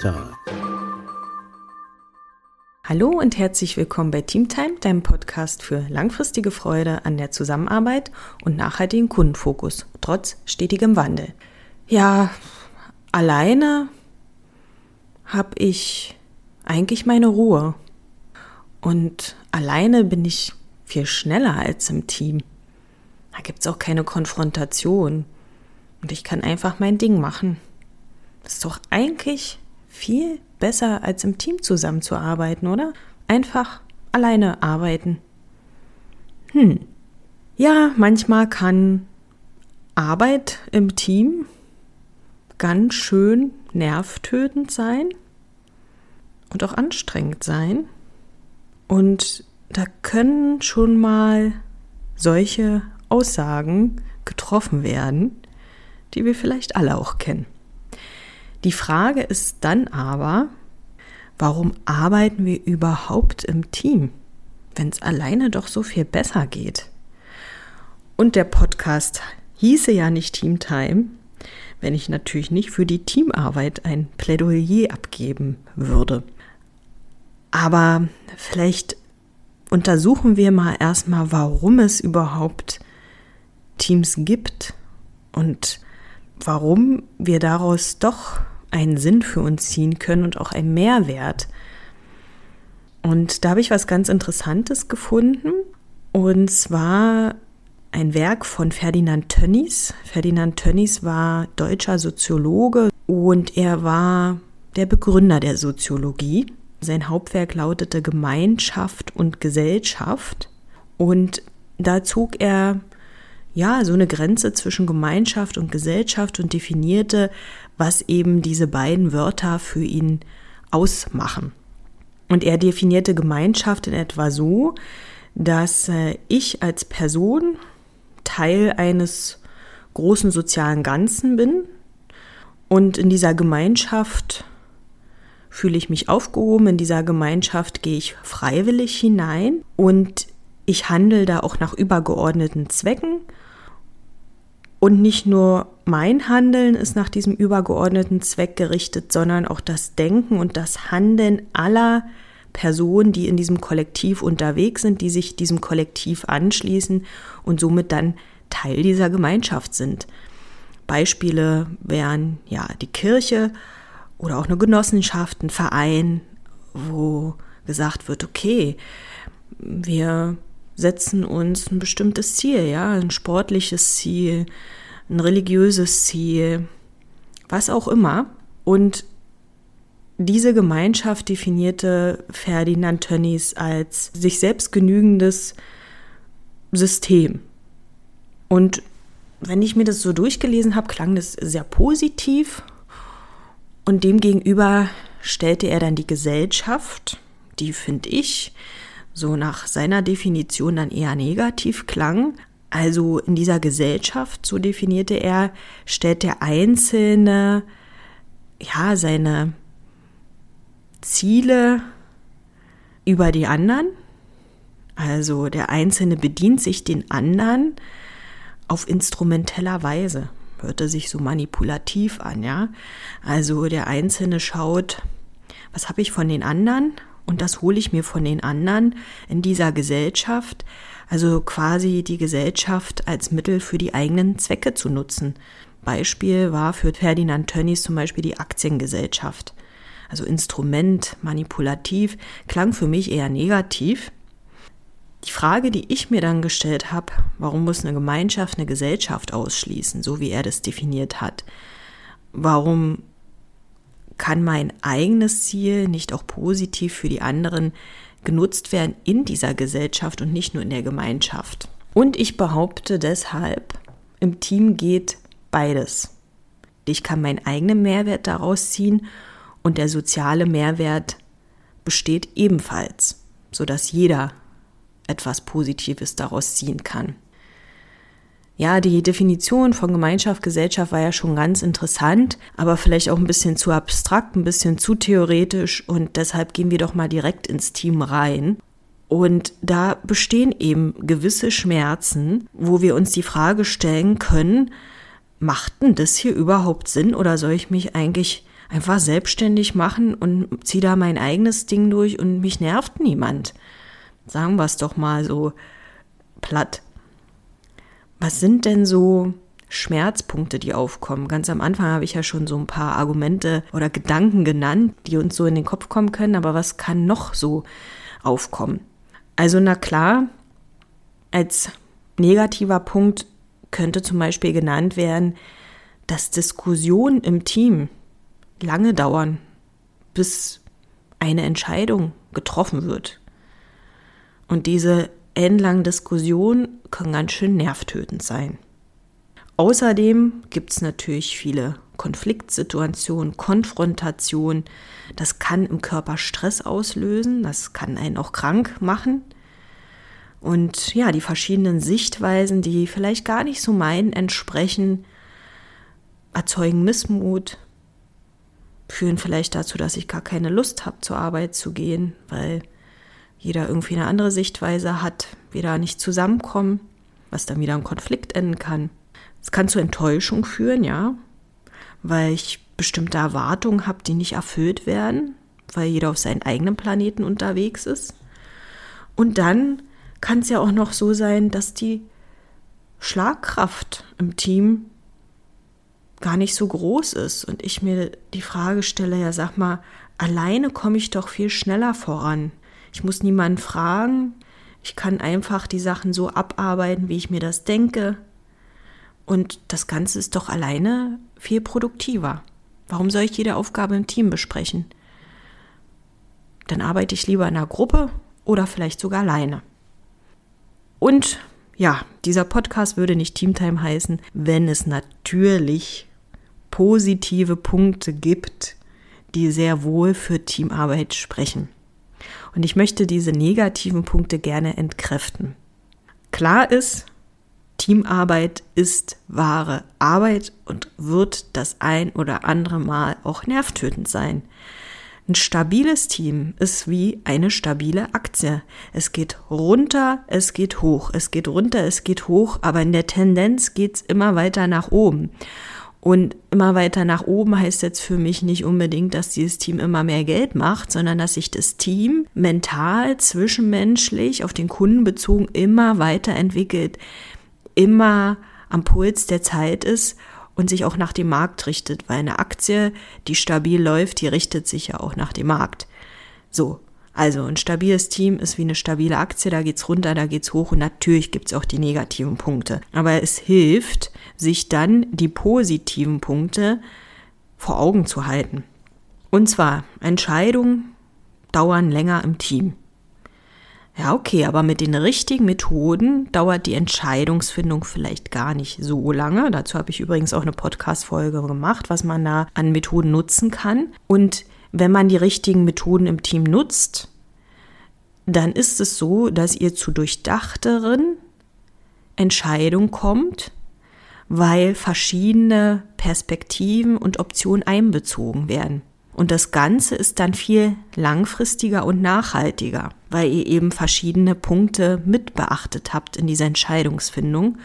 Time. Hallo und herzlich willkommen bei Teamtime, deinem Podcast für langfristige Freude an der Zusammenarbeit und nachhaltigen Kundenfokus, trotz stetigem Wandel. Ja, alleine habe ich eigentlich meine Ruhe. Und alleine bin ich viel schneller als im Team. Da gibt es auch keine Konfrontation. Und ich kann einfach mein Ding machen. Das ist doch eigentlich viel besser, als im Team zusammenzuarbeiten, oder? Einfach alleine arbeiten. Hm. Ja, manchmal kann Arbeit im Team ganz schön nervtötend sein und auch anstrengend sein. Und da können schon mal solche Aussagen getroffen werden, die wir vielleicht alle auch kennen. Die Frage ist dann aber, warum arbeiten wir überhaupt im Team, wenn es alleine doch so viel besser geht? Und der Podcast hieße ja nicht Team Time, wenn ich natürlich nicht für die Teamarbeit ein Plädoyer abgeben würde. Aber vielleicht untersuchen wir mal erstmal, warum es überhaupt Teams gibt und warum wir daraus doch einen Sinn für uns ziehen können und auch einen Mehrwert. Und da habe ich was ganz Interessantes gefunden. Und zwar ein Werk von Ferdinand Tönnies. Ferdinand Tönnies war deutscher Soziologe und er war der Begründer der Soziologie. Sein Hauptwerk lautete Gemeinschaft und Gesellschaft. Und da zog er ja so eine Grenze zwischen Gemeinschaft und Gesellschaft und definierte, was eben diese beiden Wörter für ihn ausmachen. Und er definierte Gemeinschaft in etwa so, dass äh, ich als Person Teil eines großen sozialen Ganzen bin und in dieser Gemeinschaft fühle ich mich aufgehoben, in dieser Gemeinschaft gehe ich freiwillig hinein und ich handle da auch nach übergeordneten Zwecken. Und nicht nur mein Handeln ist nach diesem übergeordneten Zweck gerichtet, sondern auch das Denken und das Handeln aller Personen, die in diesem Kollektiv unterwegs sind, die sich diesem Kollektiv anschließen und somit dann Teil dieser Gemeinschaft sind. Beispiele wären ja die Kirche, oder auch eine Genossenschaft, ein Verein, wo gesagt wird, okay, wir setzen uns ein bestimmtes Ziel, ja, ein sportliches Ziel, ein religiöses Ziel, was auch immer. Und diese Gemeinschaft definierte Ferdinand Tönnies als sich selbst genügendes System. Und wenn ich mir das so durchgelesen habe, klang das sehr positiv und demgegenüber stellte er dann die Gesellschaft, die finde ich so nach seiner Definition dann eher negativ klang. Also in dieser Gesellschaft, so definierte er, stellt der Einzelne ja seine Ziele über die anderen. Also der Einzelne bedient sich den anderen auf instrumenteller Weise hörte sich so manipulativ an, ja. Also der Einzelne schaut, was habe ich von den anderen und das hole ich mir von den anderen in dieser Gesellschaft. Also quasi die Gesellschaft als Mittel für die eigenen Zwecke zu nutzen. Beispiel war für Ferdinand Tönnies zum Beispiel die Aktiengesellschaft. Also Instrument, manipulativ, klang für mich eher negativ. Die Frage, die ich mir dann gestellt habe, warum muss eine Gemeinschaft eine Gesellschaft ausschließen, so wie er das definiert hat? Warum kann mein eigenes Ziel nicht auch positiv für die anderen genutzt werden in dieser Gesellschaft und nicht nur in der Gemeinschaft? Und ich behaupte deshalb, im Team geht beides. Ich kann meinen eigenen Mehrwert daraus ziehen und der soziale Mehrwert besteht ebenfalls, sodass jeder etwas Positives daraus ziehen kann. Ja, die Definition von Gemeinschaft, Gesellschaft war ja schon ganz interessant, aber vielleicht auch ein bisschen zu abstrakt, ein bisschen zu theoretisch und deshalb gehen wir doch mal direkt ins Team rein. Und da bestehen eben gewisse Schmerzen, wo wir uns die Frage stellen können, macht denn das hier überhaupt Sinn oder soll ich mich eigentlich einfach selbstständig machen und ziehe da mein eigenes Ding durch und mich nervt niemand. Sagen wir es doch mal so platt. Was sind denn so Schmerzpunkte, die aufkommen? Ganz am Anfang habe ich ja schon so ein paar Argumente oder Gedanken genannt, die uns so in den Kopf kommen können, aber was kann noch so aufkommen? Also na klar, als negativer Punkt könnte zum Beispiel genannt werden, dass Diskussionen im Team lange dauern, bis eine Entscheidung getroffen wird. Und diese endlangen Diskussionen können ganz schön nervtötend sein. Außerdem gibt es natürlich viele Konfliktsituationen, Konfrontationen. Das kann im Körper Stress auslösen, das kann einen auch krank machen. Und ja, die verschiedenen Sichtweisen, die vielleicht gar nicht so meinen entsprechen, erzeugen Missmut, führen vielleicht dazu, dass ich gar keine Lust habe, zur Arbeit zu gehen, weil jeder irgendwie eine andere Sichtweise hat, wir da nicht zusammenkommen, was dann wieder im Konflikt enden kann. Es kann zu Enttäuschung führen, ja, weil ich bestimmte Erwartungen habe, die nicht erfüllt werden, weil jeder auf seinen eigenen Planeten unterwegs ist. Und dann kann es ja auch noch so sein, dass die Schlagkraft im Team gar nicht so groß ist und ich mir die Frage stelle, ja sag mal, alleine komme ich doch viel schneller voran. Ich muss niemanden fragen, ich kann einfach die Sachen so abarbeiten, wie ich mir das denke. Und das Ganze ist doch alleine viel produktiver. Warum soll ich jede Aufgabe im Team besprechen? Dann arbeite ich lieber in einer Gruppe oder vielleicht sogar alleine. Und ja, dieser Podcast würde nicht Teamtime heißen, wenn es natürlich positive Punkte gibt, die sehr wohl für Teamarbeit sprechen. Und ich möchte diese negativen Punkte gerne entkräften. Klar ist, Teamarbeit ist wahre Arbeit und wird das ein oder andere Mal auch nervtötend sein. Ein stabiles Team ist wie eine stabile Aktie. Es geht runter, es geht hoch, es geht runter, es geht hoch, aber in der Tendenz geht's immer weiter nach oben. Und immer weiter nach oben heißt jetzt für mich nicht unbedingt, dass dieses Team immer mehr Geld macht, sondern dass sich das Team mental, zwischenmenschlich, auf den Kunden bezogen immer weiterentwickelt, immer am Puls der Zeit ist und sich auch nach dem Markt richtet, weil eine Aktie, die stabil läuft, die richtet sich ja auch nach dem Markt. So, also ein stabiles Team ist wie eine stabile Aktie, da geht's runter, da geht's hoch und natürlich gibt's auch die negativen Punkte. Aber es hilft, sich dann die positiven Punkte vor Augen zu halten. Und zwar, Entscheidungen dauern länger im Team. Ja, okay, aber mit den richtigen Methoden dauert die Entscheidungsfindung vielleicht gar nicht so lange. Dazu habe ich übrigens auch eine Podcast-Folge gemacht, was man da an Methoden nutzen kann. Und wenn man die richtigen Methoden im Team nutzt, dann ist es so, dass ihr zu durchdachteren Entscheidungen kommt, weil verschiedene Perspektiven und Optionen einbezogen werden. Und das Ganze ist dann viel langfristiger und nachhaltiger, weil ihr eben verschiedene Punkte mit beachtet habt in dieser Entscheidungsfindung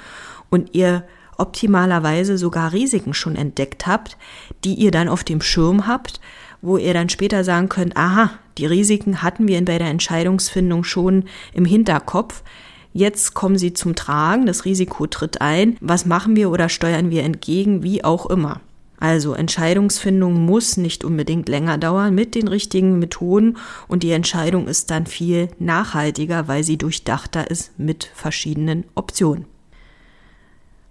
und ihr optimalerweise sogar Risiken schon entdeckt habt, die ihr dann auf dem Schirm habt, wo ihr dann später sagen könnt, aha, die Risiken hatten wir bei der Entscheidungsfindung schon im Hinterkopf. Jetzt kommen sie zum Tragen, das Risiko tritt ein. Was machen wir oder steuern wir entgegen, wie auch immer. Also Entscheidungsfindung muss nicht unbedingt länger dauern mit den richtigen Methoden und die Entscheidung ist dann viel nachhaltiger, weil sie durchdachter ist mit verschiedenen Optionen.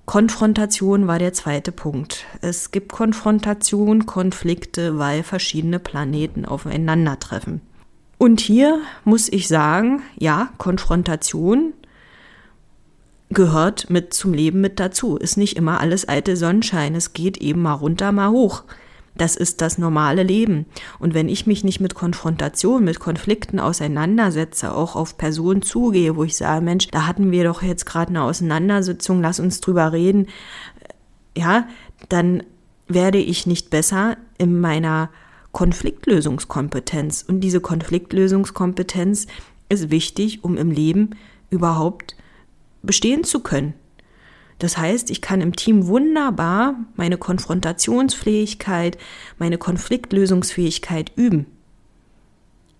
Konfrontation war der zweite Punkt. Es gibt Konfrontation, Konflikte, weil verschiedene Planeten aufeinandertreffen. Und hier muss ich sagen, ja, Konfrontation gehört mit zum Leben mit dazu. Ist nicht immer alles alte Sonnenschein. Es geht eben mal runter, mal hoch. Das ist das normale Leben. Und wenn ich mich nicht mit Konfrontation, mit Konflikten auseinandersetze, auch auf Personen zugehe, wo ich sage, Mensch, da hatten wir doch jetzt gerade eine Auseinandersetzung, lass uns drüber reden, ja, dann werde ich nicht besser in meiner Konfliktlösungskompetenz. Und diese Konfliktlösungskompetenz ist wichtig, um im Leben überhaupt bestehen zu können. Das heißt, ich kann im Team wunderbar meine Konfrontationsfähigkeit, meine Konfliktlösungsfähigkeit üben.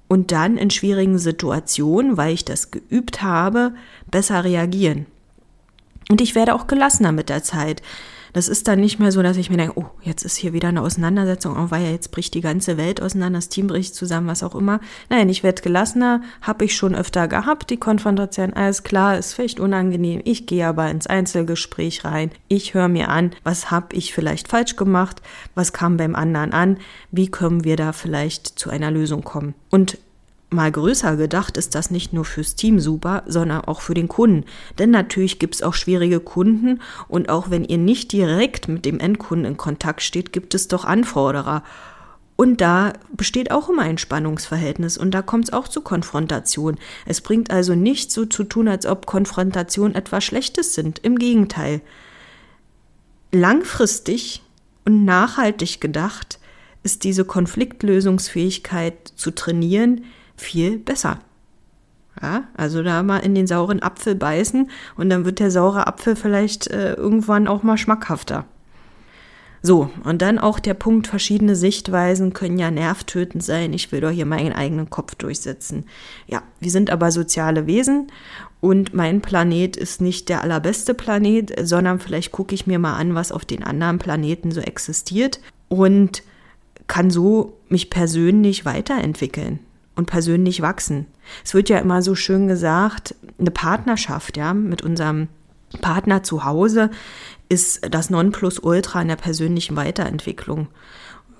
Und dann in schwierigen Situationen, weil ich das geübt habe, besser reagieren. Und ich werde auch gelassener mit der Zeit. Das ist dann nicht mehr so, dass ich mir denke, oh, jetzt ist hier wieder eine Auseinandersetzung, oh, weil ja jetzt bricht die ganze Welt auseinander, das Team bricht zusammen, was auch immer. Nein, ich werde gelassener, habe ich schon öfter gehabt, die Konfrontation, alles klar, ist vielleicht unangenehm. Ich gehe aber ins Einzelgespräch rein. Ich höre mir an, was habe ich vielleicht falsch gemacht, was kam beim anderen an, wie können wir da vielleicht zu einer Lösung kommen. Und mal größer gedacht ist das nicht nur fürs Team super, sondern auch für den Kunden. Denn natürlich gibt es auch schwierige Kunden und auch wenn ihr nicht direkt mit dem Endkunden in Kontakt steht, gibt es doch Anforderer. Und da besteht auch immer ein Spannungsverhältnis und da kommt es auch zu Konfrontation. Es bringt also nicht so zu tun, als ob Konfrontation etwas Schlechtes sind. Im Gegenteil. Langfristig und nachhaltig gedacht ist diese Konfliktlösungsfähigkeit zu trainieren, viel besser. Ja, also da mal in den sauren Apfel beißen und dann wird der saure Apfel vielleicht äh, irgendwann auch mal schmackhafter. So, und dann auch der Punkt, verschiedene Sichtweisen können ja nervtötend sein. Ich will doch hier meinen eigenen Kopf durchsetzen. Ja, wir sind aber soziale Wesen und mein Planet ist nicht der allerbeste Planet, sondern vielleicht gucke ich mir mal an, was auf den anderen Planeten so existiert und kann so mich persönlich weiterentwickeln und persönlich wachsen. Es wird ja immer so schön gesagt, eine Partnerschaft, ja, mit unserem Partner zu Hause ist das Nonplusultra in der persönlichen Weiterentwicklung.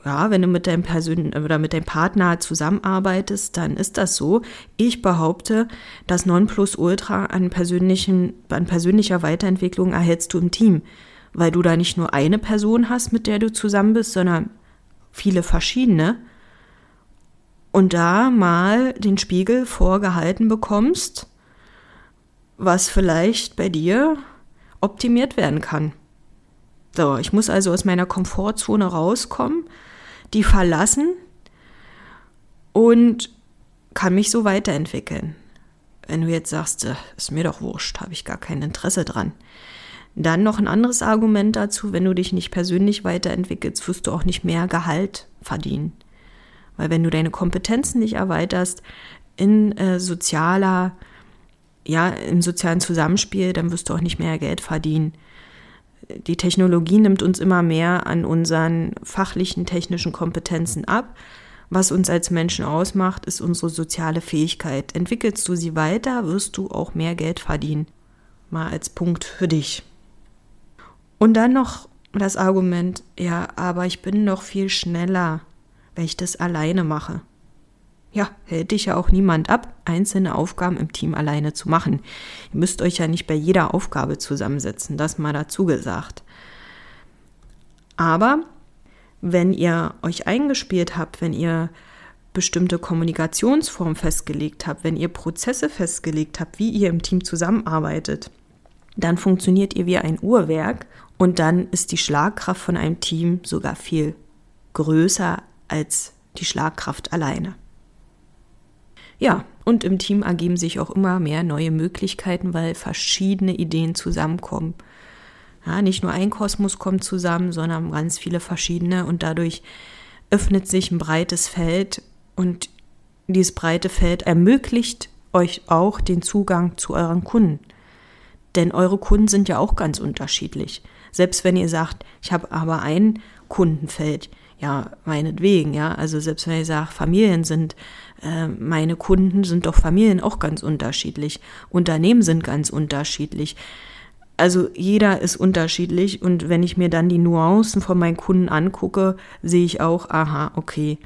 Ja, wenn du mit deinem Persön oder mit deinem Partner zusammenarbeitest, dann ist das so. Ich behaupte, das Nonplusultra an persönlichen, an persönlicher Weiterentwicklung erhältst du im Team, weil du da nicht nur eine Person hast, mit der du zusammen bist, sondern viele verschiedene und da mal den Spiegel vorgehalten bekommst, was vielleicht bei dir optimiert werden kann. So, ich muss also aus meiner Komfortzone rauskommen, die verlassen und kann mich so weiterentwickeln. Wenn du jetzt sagst, äh, ist mir doch wurscht, habe ich gar kein Interesse dran. Dann noch ein anderes Argument dazu, wenn du dich nicht persönlich weiterentwickelst, wirst du auch nicht mehr Gehalt verdienen. Weil wenn du deine Kompetenzen nicht erweiterst in äh, sozialer, ja, im sozialen Zusammenspiel, dann wirst du auch nicht mehr Geld verdienen. Die Technologie nimmt uns immer mehr an unseren fachlichen, technischen Kompetenzen ab. Was uns als Menschen ausmacht, ist unsere soziale Fähigkeit. Entwickelst du sie weiter, wirst du auch mehr Geld verdienen. Mal als Punkt für dich. Und dann noch das Argument, ja, aber ich bin doch viel schneller wenn ich das alleine mache. Ja, hält dich ja auch niemand ab, einzelne Aufgaben im Team alleine zu machen. Ihr müsst euch ja nicht bei jeder Aufgabe zusammensetzen, das mal dazu gesagt. Aber wenn ihr euch eingespielt habt, wenn ihr bestimmte Kommunikationsformen festgelegt habt, wenn ihr Prozesse festgelegt habt, wie ihr im Team zusammenarbeitet, dann funktioniert ihr wie ein Uhrwerk und dann ist die Schlagkraft von einem Team sogar viel größer als die Schlagkraft alleine. Ja, und im Team ergeben sich auch immer mehr neue Möglichkeiten, weil verschiedene Ideen zusammenkommen. Ja, nicht nur ein Kosmos kommt zusammen, sondern ganz viele verschiedene und dadurch öffnet sich ein breites Feld und dieses breite Feld ermöglicht euch auch den Zugang zu euren Kunden. Denn eure Kunden sind ja auch ganz unterschiedlich. Selbst wenn ihr sagt, ich habe aber ein Kundenfeld, ja, meinetwegen, ja. Also selbst wenn ich sage, Familien sind, äh, meine Kunden sind doch Familien auch ganz unterschiedlich. Unternehmen sind ganz unterschiedlich. Also jeder ist unterschiedlich und wenn ich mir dann die Nuancen von meinen Kunden angucke, sehe ich auch, aha, okay,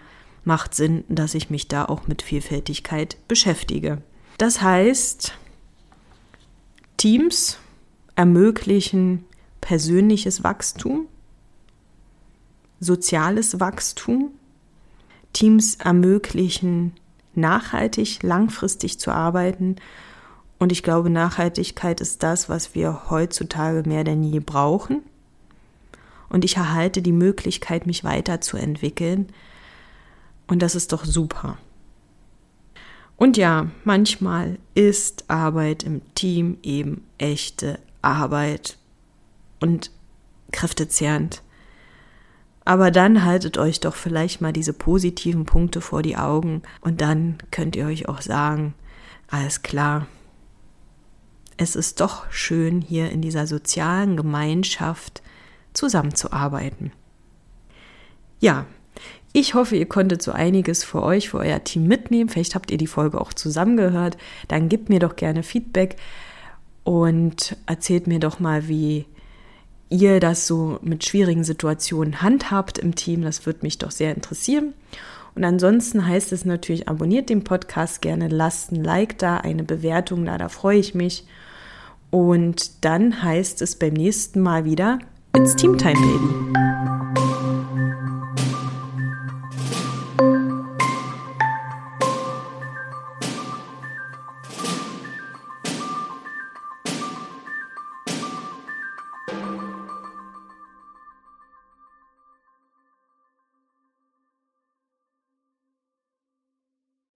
macht Sinn, dass ich mich da auch mit Vielfältigkeit beschäftige. Das heißt, Teams ermöglichen persönliches Wachstum, soziales Wachstum. Teams ermöglichen, nachhaltig, langfristig zu arbeiten. Und ich glaube, Nachhaltigkeit ist das, was wir heutzutage mehr denn je brauchen. Und ich erhalte die Möglichkeit, mich weiterzuentwickeln. Und das ist doch super. Und ja, manchmal ist Arbeit im Team eben echte Arbeit und kräftezehrend. Aber dann haltet euch doch vielleicht mal diese positiven Punkte vor die Augen und dann könnt ihr euch auch sagen, alles klar, es ist doch schön, hier in dieser sozialen Gemeinschaft zusammenzuarbeiten. Ja, ich hoffe, ihr konntet so einiges für euch, für euer Team mitnehmen. Vielleicht habt ihr die Folge auch zusammengehört. Dann gebt mir doch gerne Feedback und erzählt mir doch mal, wie ihr das so mit schwierigen Situationen handhabt im Team. Das würde mich doch sehr interessieren. Und ansonsten heißt es natürlich, abonniert den Podcast gerne, lasst ein Like da, eine Bewertung da, da freue ich mich. Und dann heißt es beim nächsten Mal wieder, it's Team Time, Baby.